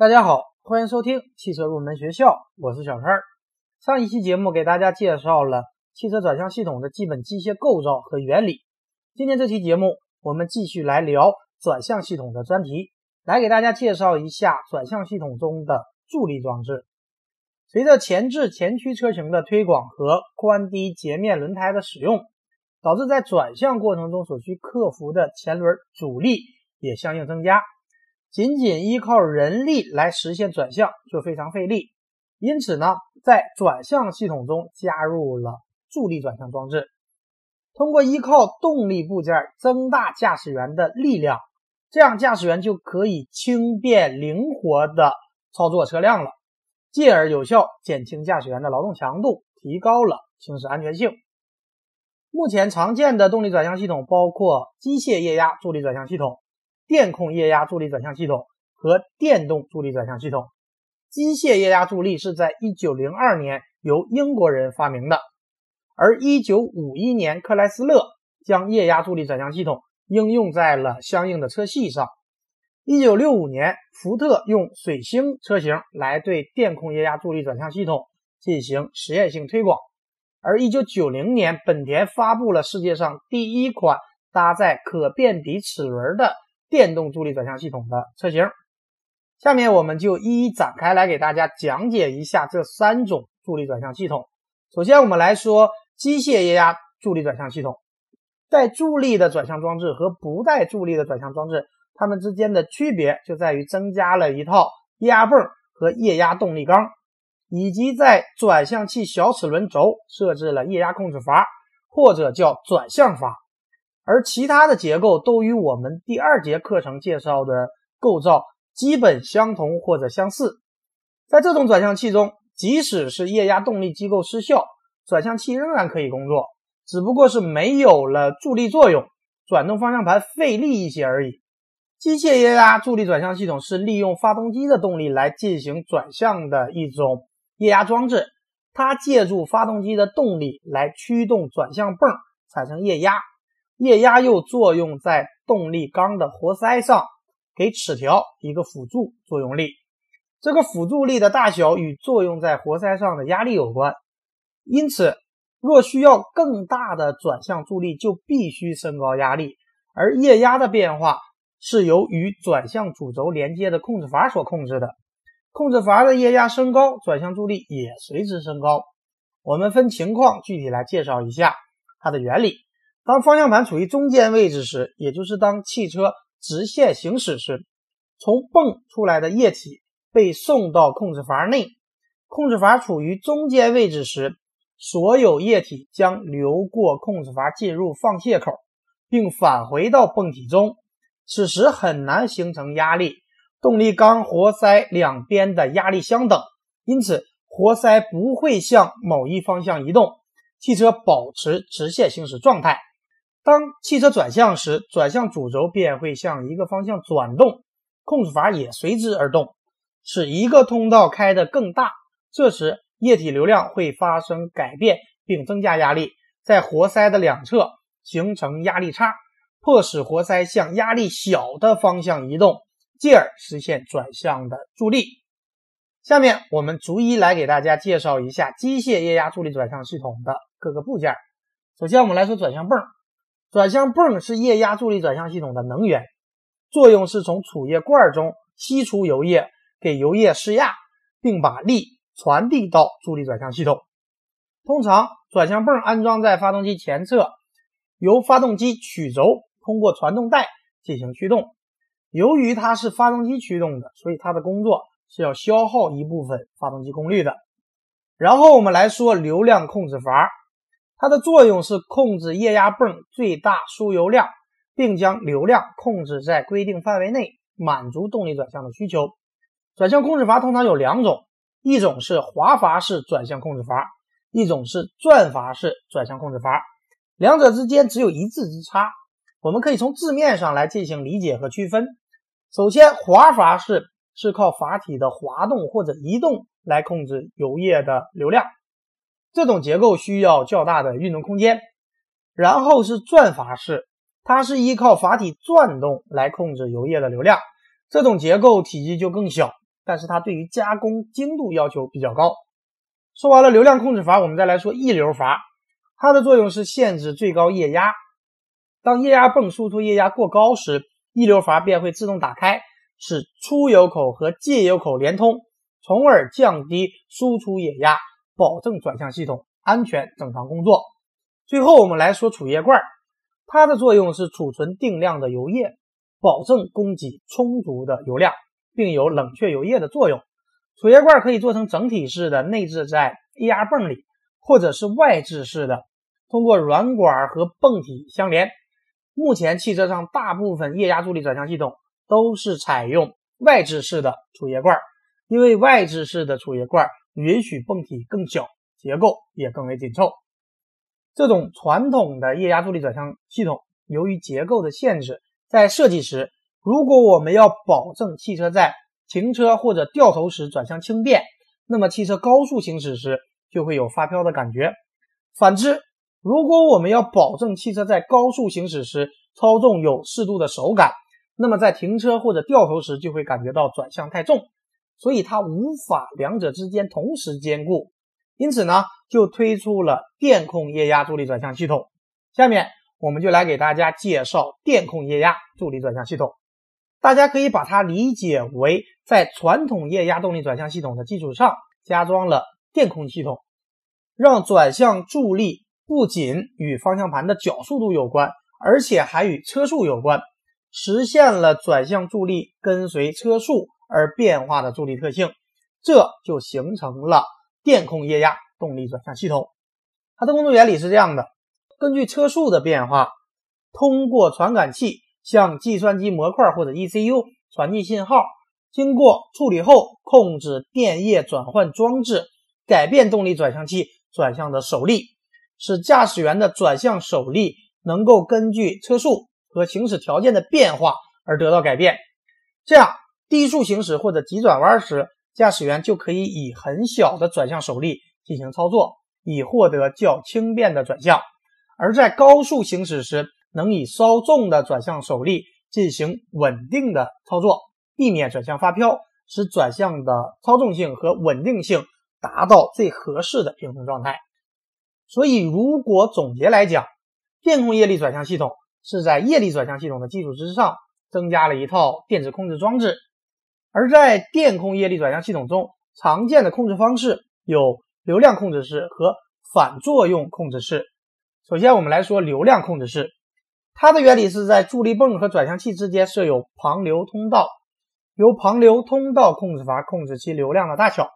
大家好，欢迎收听汽车入门学校，我是小陈。上一期节目给大家介绍了汽车转向系统的基本机械构造和原理。今天这期节目，我们继续来聊转向系统的专题，来给大家介绍一下转向系统中的助力装置。随着前置前驱车型的推广和宽低截面轮胎的使用，导致在转向过程中所需克服的前轮阻力也相应增加。仅仅依靠人力来实现转向就非常费力，因此呢，在转向系统中加入了助力转向装置，通过依靠动力部件增大驾驶员的力量，这样驾驶员就可以轻便灵活的操作车辆了，进而有效减轻驾驶员的劳动强度，提高了行驶安全性。目前常见的动力转向系统包括机械液压助力转向系统。电控液压助力转向系统和电动助力转向系统，机械液压助力是在1902年由英国人发明的，而1951年克莱斯勒将液压助力转向系统应用在了相应的车系上。1965年，福特用水星车型来对电控液压助力转向系统进行实验性推广，而1990年，本田发布了世界上第一款搭载可变底齿轮的。电动助力转向系统的车型，下面我们就一一展开来给大家讲解一下这三种助力转向系统。首先，我们来说机械液压助力转向系统。带助力的转向装置和不带助力的转向装置，它们之间的区别就在于增加了一套液压泵和液压动力缸，以及在转向器小齿轮轴设置了液压控制阀，或者叫转向阀。而其他的结构都与我们第二节课程介绍的构造基本相同或者相似。在这种转向器中，即使是液压动力机构失效，转向器仍然可以工作，只不过是没有了助力作用，转动方向盘费力一些而已。机械液压助力转向系统是利用发动机的动力来进行转向的一种液压装置，它借助发动机的动力来驱动转向泵产生液压。液压又作用在动力缸的活塞上，给齿条一个辅助作用力。这个辅助力的大小与作用在活塞上的压力有关。因此，若需要更大的转向助力，就必须升高压力。而液压的变化是由与转向主轴连接的控制阀所控制的。控制阀的液压升高，转向助力也随之升高。我们分情况具体来介绍一下它的原理。当方向盘处于中间位置时，也就是当汽车直线行驶时，从泵出来的液体被送到控制阀内。控制阀处于中间位置时，所有液体将流过控制阀进入放泄口，并返回到泵体中。此时很难形成压力，动力缸活塞两边的压力相等，因此活塞不会向某一方向移动，汽车保持直线行驶状态。当汽车转向时，转向主轴便会向一个方向转动，控制阀也随之而动，使一个通道开得更大。这时，液体流量会发生改变，并增加压力，在活塞的两侧形成压力差，迫使活塞向压力小的方向移动，进而实现转向的助力。下面我们逐一来给大家介绍一下机械液压助力转向系统的各个部件。首先，我们来说转向泵。转向泵是液压助力转向系统的能源，作用是从储液罐中吸出油液，给油液施压，并把力传递到助力转向系统。通常，转向泵安装在发动机前侧，由发动机曲轴通过传动带进行驱动。由于它是发动机驱动的，所以它的工作是要消耗一部分发动机功率的。然后我们来说流量控制阀。它的作用是控制液压泵最大输油量，并将流量控制在规定范围内，满足动力转向的需求。转向控制阀通常有两种，一种是滑阀式转向控制阀，一种是转阀式转向控制阀，两者之间只有一字之差。我们可以从字面上来进行理解和区分。首先，滑阀式是靠阀体的滑动或者移动来控制油液的流量。这种结构需要较大的运动空间，然后是转阀式，它是依靠阀体转动来控制油液的流量，这种结构体积就更小，但是它对于加工精度要求比较高。说完了流量控制阀，我们再来说溢流阀，它的作用是限制最高液压。当液压泵输出液压过高时，溢流阀便会自动打开，使出油口和进油口连通，从而降低输出液压，保证转向系统安全正常工作。最后，我们来说储液罐，它的作用是储存定量的油液，保证供给充足的油量，并有冷却油液的作用。储液罐可以做成整体式的，内置在液压泵里，或者是外置式的，通过软管和泵体相连。目前汽车上大部分液压助力转向系统都是采用外置式的储液罐，因为外置式的储液罐允许泵体更小，结构也更为紧凑。这种传统的液压助力转向系统，由于结构的限制，在设计时，如果我们要保证汽车在停车或者掉头时转向轻便，那么汽车高速行驶时就会有发飘的感觉。反之，如果我们要保证汽车在高速行驶时操纵有适度的手感，那么在停车或者掉头时就会感觉到转向太重，所以它无法两者之间同时兼顾。因此呢，就推出了电控液压助力转向系统。下面我们就来给大家介绍电控液压助力转向系统。大家可以把它理解为在传统液压动力转向系统的基础上加装了电控系统，让转向助力。不仅与方向盘的角速度有关，而且还与车速有关，实现了转向助力跟随车速而变化的助力特性，这就形成了电控液压动力转向系统。它的工作原理是这样的：根据车速的变化，通过传感器向计算机模块或者 ECU 传递信号，经过处理后控制电液转换装置，改变动力转向器转向的手力。使驾驶员的转向手力能够根据车速和行驶条件的变化而得到改变，这样低速行驶或者急转弯时，驾驶员就可以以很小的转向手力进行操作，以获得较轻便的转向；而在高速行驶时，能以稍重的转向手力进行稳定的操作，避免转向发飘，使转向的操纵性和稳定性达到最合适的平衡状态。所以，如果总结来讲，电控液力转向系统是在液力转向系统的基础之上增加了一套电子控制装置。而在电控液力转向系统中，常见的控制方式有流量控制式和反作用控制式。首先，我们来说流量控制式，它的原理是在助力泵和转向器之间设有旁流通道，由旁流通道控制阀控制其流量的大小，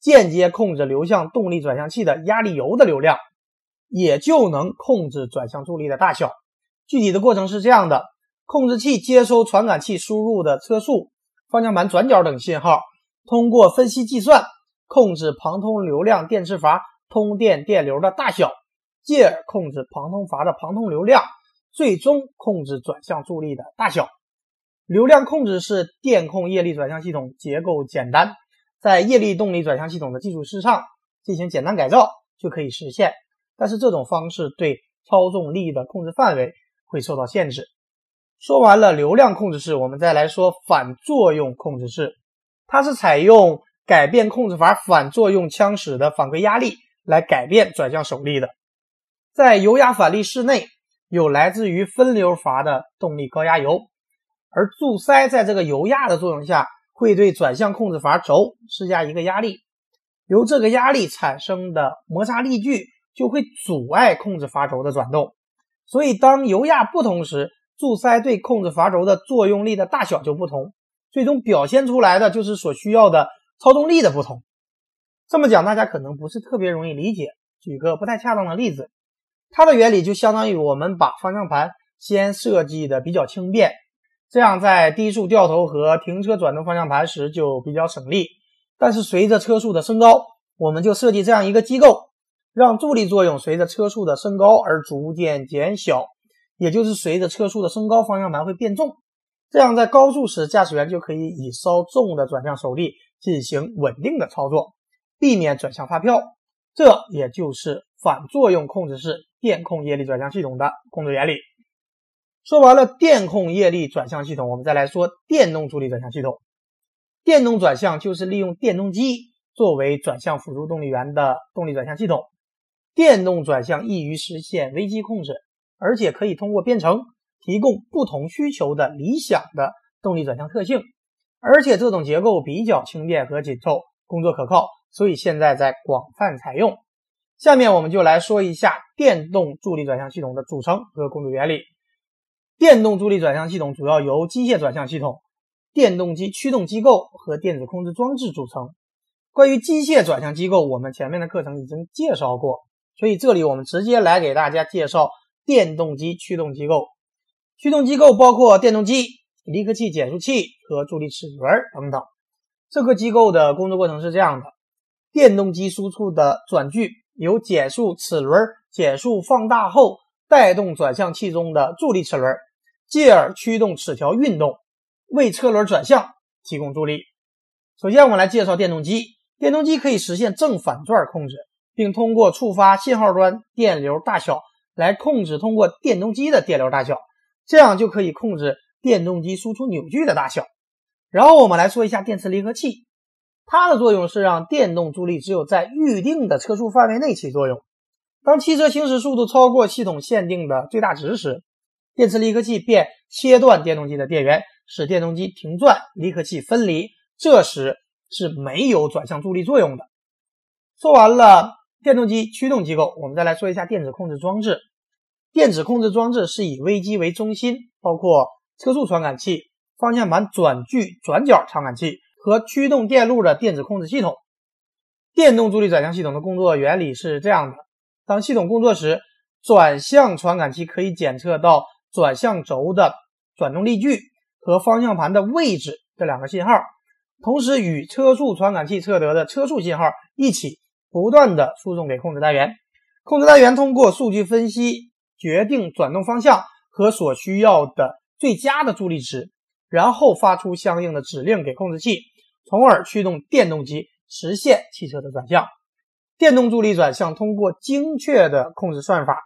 间接控制流向动力转向器的压力油的流量。也就能控制转向助力的大小。具体的过程是这样的：控制器接收传感器输入的车速、方向盘转角等信号，通过分析计算控制旁通流量电磁阀通电电流的大小，进而控制旁通阀的旁通流量，最终控制转向助力的大小。流量控制是电控液力转向系统结构简单，在液力动力转向系统的基础之上进行简单改造就可以实现。但是这种方式对操纵力的控制范围会受到限制。说完了流量控制室，我们再来说反作用控制室。它是采用改变控制阀反作用腔室的反馈压力来改变转向手力的。在油压反力室内有来自于分流阀的动力高压油，而柱塞在这个油压的作用下会对转向控制阀轴施加一个压力，由这个压力产生的摩擦力矩。就会阻碍控制阀轴的转动，所以当油压不同时，柱塞对控制阀轴的作用力的大小就不同，最终表现出来的就是所需要的操纵力的不同。这么讲大家可能不是特别容易理解，举个不太恰当的例子，它的原理就相当于我们把方向盘先设计的比较轻便，这样在低速掉头和停车转动方向盘时就比较省力。但是随着车速的升高，我们就设计这样一个机构。让助力作用随着车速的升高而逐渐减小，也就是随着车速的升高，方向盘会变重。这样在高速时，驾驶员就可以以稍重的转向手力进行稳定的操作，避免转向发飘。这也就是反作用控制式电控液力转向系统的工作原理。说完了电控液力转向系统，我们再来说电动助力转向系统。电动转向就是利用电动机作为转向辅助动力源的动力转向系统。电动转向易于实现微机控制，而且可以通过编程提供不同需求的理想的动力转向特性。而且这种结构比较轻便和紧凑，工作可靠，所以现在在广泛采用。下面我们就来说一下电动助力转向系统的组成和工作原理。电动助力转向系统主要由机械转向系统、电动机驱动机构和电子控制装置组成。关于机械转向机构，我们前面的课程已经介绍过，所以这里我们直接来给大家介绍电动机驱动机构。驱动机构包括电动机、离合器、减速器和助力齿轮等等。这个机构的工作过程是这样的：电动机输出的转距由减速齿轮减速放大后。带动转向器中的助力齿轮，继而驱动齿条运动，为车轮转向提供助力。首先，我们来介绍电动机。电动机可以实现正反转控制，并通过触发信号端电流大小来控制通过电动机的电流大小，这样就可以控制电动机输出扭矩的大小。然后，我们来说一下电磁离合器，它的作用是让电动助力只有在预定的车速范围内起作用。当汽车行驶速度超过系统限定的最大值时，电磁离合器便切断电动机的电源，使电动机停转，离合器分离。这时是没有转向助力作用的。说完了电动机驱动机构，我们再来说一下电子控制装置。电子控制装置是以微机为中心，包括车速传感器、方向盘转距转角传感器和驱动电路的电子控制系统。电动助力转向系统的工作原理是这样的。当系统工作时，转向传感器可以检测到转向轴的转动力矩和方向盘的位置这两个信号，同时与车速传感器测得的车速信号一起不断的输送给控制单元。控制单元通过数据分析决定转动方向和所需要的最佳的助力值，然后发出相应的指令给控制器，从而驱动电动机实现汽车的转向。电动助力转向通过精确的控制算法，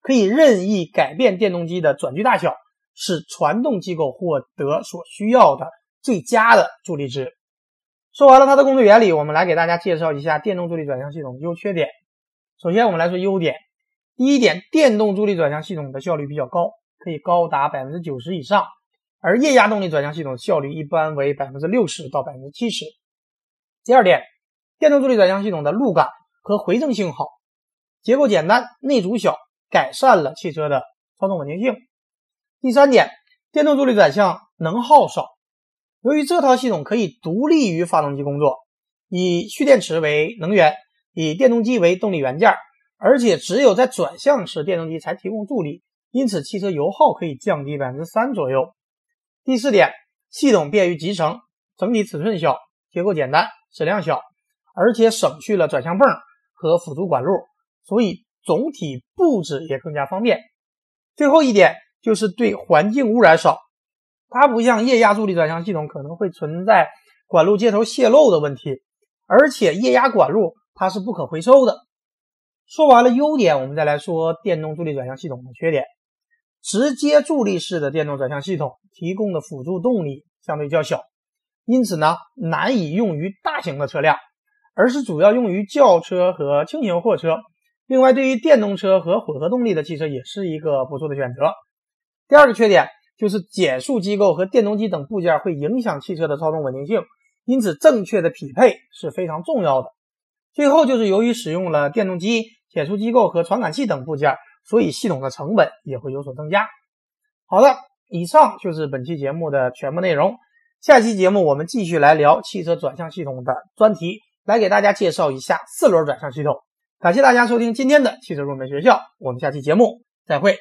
可以任意改变电动机的转距大小，使传动机构获得所需要的最佳的助力值。说完了它的工作原理，我们来给大家介绍一下电动助力转向系统的优缺点。首先，我们来说优点。第一点，电动助力转向系统的效率比较高，可以高达百分之九十以上，而液压动力转向系统效率一般为百分之六十到百分之七十。第二点，电动助力转向系统的路感。和回正性好，结构简单，内阻小，改善了汽车的操纵稳定性。第三点，电动助力转向能耗少，由于这套系统可以独立于发动机工作，以蓄电池为能源，以电动机为动力元件，而且只有在转向时电动机才提供助力，因此汽车油耗可以降低百分之三左右。第四点，系统便于集成，整体尺寸小，结构简单，质量小，而且省去了转向泵。和辅助管路，所以总体布置也更加方便。最后一点就是对环境污染少，它不像液压助力转向系统可能会存在管路接头泄漏的问题，而且液压管路它是不可回收的。说完了优点，我们再来说电动助力转向系统的缺点。直接助力式的电动转向系统提供的辅助动力相对较小，因此呢难以用于大型的车辆。而是主要用于轿车和轻型货车。另外，对于电动车和混合动力的汽车也是一个不错的选择。第二个缺点就是减速机构和电动机等部件会影响汽车的操纵稳定性，因此正确的匹配是非常重要的。最后就是由于使用了电动机、减速机构和传感器等部件，所以系统的成本也会有所增加。好的，以上就是本期节目的全部内容。下期节目我们继续来聊汽车转向系统的专题。来给大家介绍一下四轮转向系统。感谢大家收听今天的汽车入门学校，我们下期节目再会。